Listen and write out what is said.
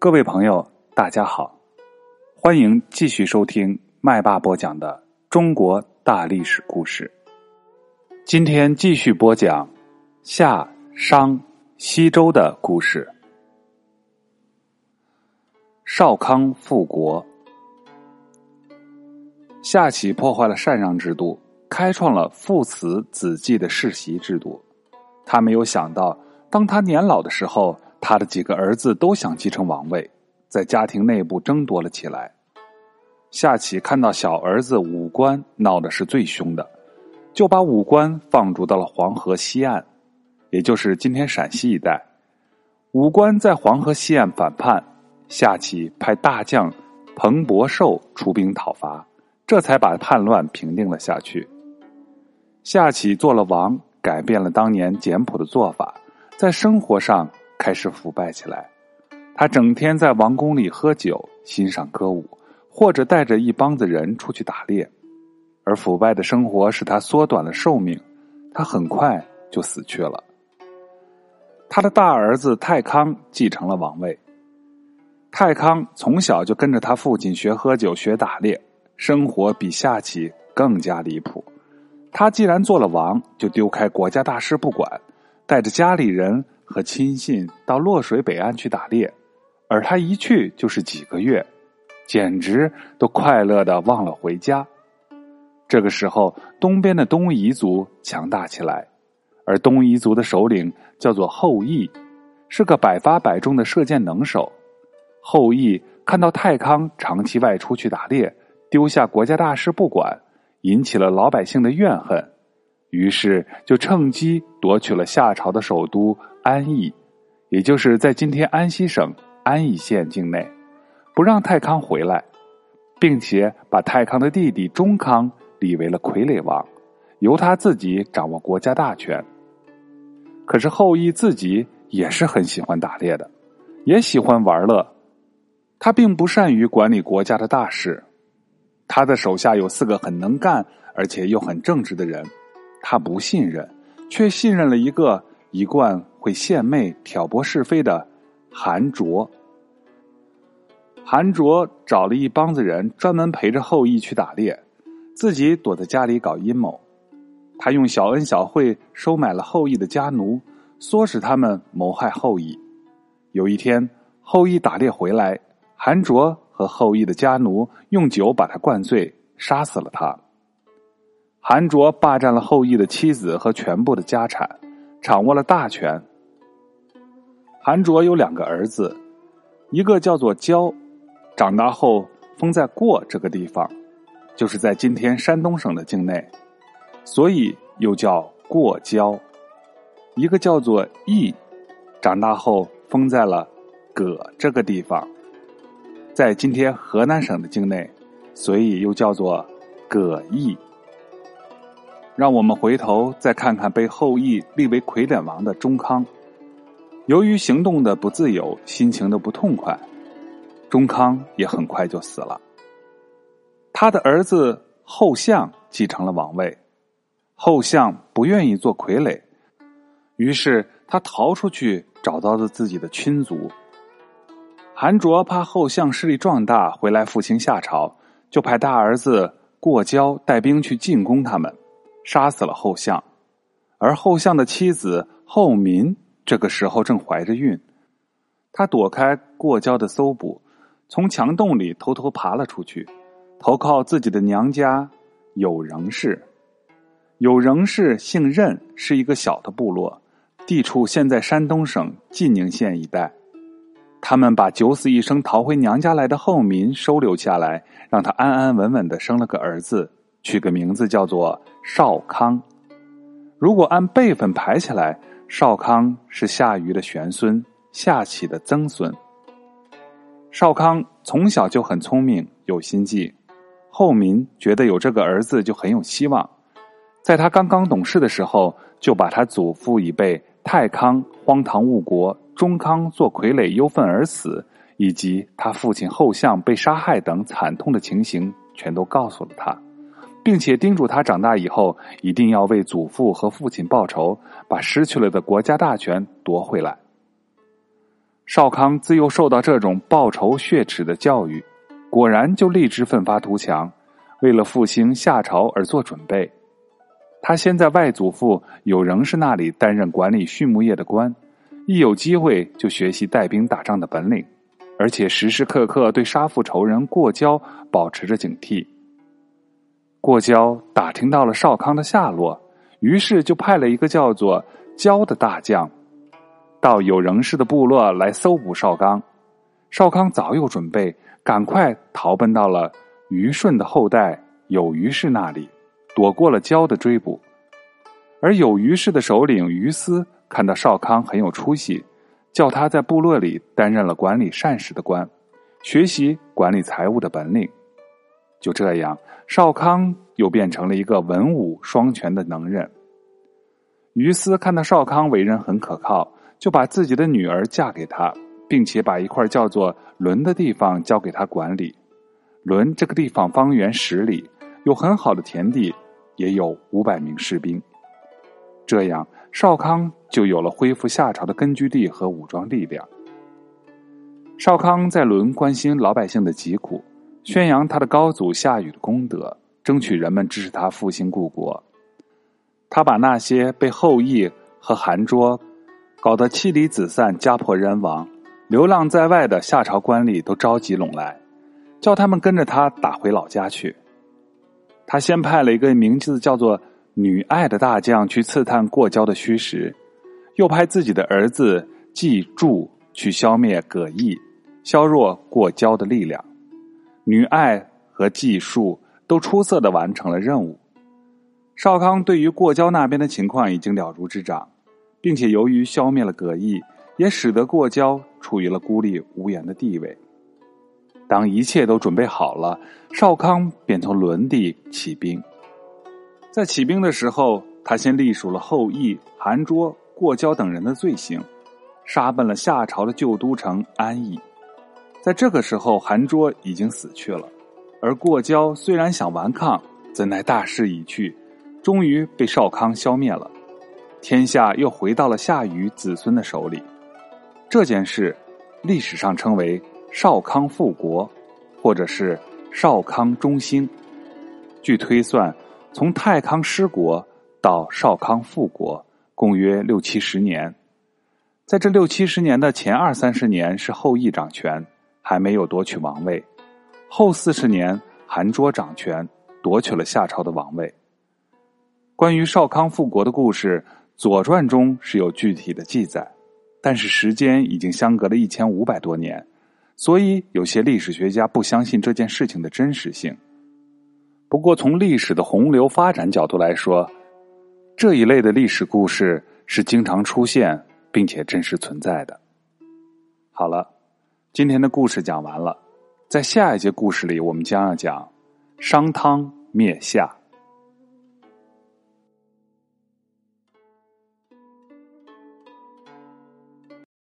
各位朋友，大家好，欢迎继续收听麦霸播讲的中国大历史故事。今天继续播讲夏商西周的故事。少康复国，夏启破坏了禅让制度，开创了父慈子继的世袭制度。他没有想到，当他年老的时候。他的几个儿子都想继承王位，在家庭内部争夺了起来。夏启看到小儿子武官闹的是最凶的，就把武官放逐到了黄河西岸，也就是今天陕西一带。武官在黄河西岸反叛，夏启派大将彭伯寿出兵讨伐，这才把叛乱平定了下去。夏启做了王，改变了当年简朴的做法，在生活上。开始腐败起来，他整天在王宫里喝酒、欣赏歌舞，或者带着一帮子人出去打猎，而腐败的生活使他缩短了寿命，他很快就死去了。他的大儿子泰康继承了王位。泰康从小就跟着他父亲学喝酒、学打猎，生活比夏启更加离谱。他既然做了王，就丢开国家大事不管，带着家里人。和亲信到洛水北岸去打猎，而他一去就是几个月，简直都快乐的忘了回家。这个时候，东边的东夷族强大起来，而东夷族的首领叫做后羿，是个百发百中的射箭能手。后羿看到太康长期外出去打猎，丢下国家大事不管，引起了老百姓的怨恨，于是就趁机夺取了夏朝的首都。安邑，也就是在今天安西省安邑县境内，不让太康回来，并且把太康的弟弟中康立为了傀儡王，由他自己掌握国家大权。可是后羿自己也是很喜欢打猎的，也喜欢玩乐，他并不善于管理国家的大事。他的手下有四个很能干而且又很正直的人，他不信任，却信任了一个一贯。会献媚、挑拨是非的韩卓。韩卓找了一帮子人，专门陪着后羿去打猎，自己躲在家里搞阴谋。他用小恩小惠收买了后羿的家奴，唆使他们谋害后羿。有一天，后羿打猎回来，韩卓和后羿的家奴用酒把他灌醉，杀死了他。韩卓霸占了后羿的妻子和全部的家产，掌握了大权。韩卓有两个儿子，一个叫做焦，长大后封在过这个地方，就是在今天山东省的境内，所以又叫过焦；一个叫做义，长大后封在了葛这个地方，在今天河南省的境内，所以又叫做葛义。让我们回头再看看被后羿立为傀儡王的中康。由于行动的不自由，心情的不痛快，中康也很快就死了。他的儿子后相继承了王位，后相不愿意做傀儡，于是他逃出去，找到了自己的亲族。韩卓怕后相势力壮大，回来复兴夏朝，就派大儿子过交带兵去进攻他们，杀死了后相，而后相的妻子后民。这个时候正怀着孕，他躲开过交的搜捕，从墙洞里偷偷爬了出去，投靠自己的娘家有仍氏。有仍氏姓任，是一个小的部落，地处现在山东省晋宁县一带。他们把九死一生逃回娘家来的后民收留下来，让他安安稳稳的生了个儿子，取个名字叫做少康。如果按辈分排起来。少康是夏禹的玄孙，夏启的曾孙。少康从小就很聪明，有心计。后民觉得有这个儿子就很有希望，在他刚刚懂事的时候，就把他祖父已被太康荒唐误国，中康做傀儡忧愤而死，以及他父亲后相被杀害等惨痛的情形，全都告诉了他。并且叮嘱他长大以后一定要为祖父和父亲报仇，把失去了的国家大权夺回来。少康自幼受到这种报仇雪耻的教育，果然就立志奋发图强，为了复兴夏朝而做准备。他先在外祖父有仍氏那里担任管理畜牧业的官，一有机会就学习带兵打仗的本领，而且时时刻刻对杀父仇人过交保持着警惕。过交打听到了少康的下落，于是就派了一个叫做焦的大将，到有仍氏的部落来搜捕少康。少康早有准备，赶快逃奔到了虞舜的后代有虞氏那里。躲过了焦的追捕，而有虞氏的首领于斯看到少康很有出息，叫他在部落里担任了管理膳食的官，学习管理财务的本领。就这样，少康又变成了一个文武双全的能人。于斯看到少康为人很可靠，就把自己的女儿嫁给他，并且把一块叫做伦的地方交给他管理。伦这个地方方圆十里。有很好的田地，也有五百名士兵，这样少康就有了恢复夏朝的根据地和武装力量。少康在伦关心老百姓的疾苦，宣扬他的高祖夏禹的功德，争取人们支持他复兴故国。他把那些被后羿和韩卓搞得妻离子散、家破人亡、流浪在外的夏朝官吏都召集拢来，叫他们跟着他打回老家去。他先派了一个名字叫做女爱的大将去刺探过交的虚实，又派自己的儿子季柱去消灭葛毅，削弱过交的力量。女爱和技术都出色的完成了任务。少康对于过交那边的情况已经了如指掌，并且由于消灭了葛毅，也使得过交处于了孤立无援的地位。当一切都准备好了，少康便从伦地起兵。在起兵的时候，他先隶属了后羿、韩卓、过交等人的罪行，杀奔了夏朝的旧都城安邑。在这个时候，韩卓已经死去了，而过交虽然想顽抗，怎奈大势已去，终于被少康消灭了。天下又回到了夏禹子孙的手里。这件事，历史上称为。少康复国，或者是少康中兴。据推算，从太康失国到少康复国，共约六七十年。在这六七十年的前二三十年是后羿掌权，还没有夺取王位；后四十年，韩卓掌权，夺取了夏朝的王位。关于少康复国的故事，《左传》中是有具体的记载，但是时间已经相隔了一千五百多年。所以，有些历史学家不相信这件事情的真实性。不过，从历史的洪流发展角度来说，这一类的历史故事是经常出现并且真实存在的。好了，今天的故事讲完了，在下一节故事里，我们将要讲商汤灭夏。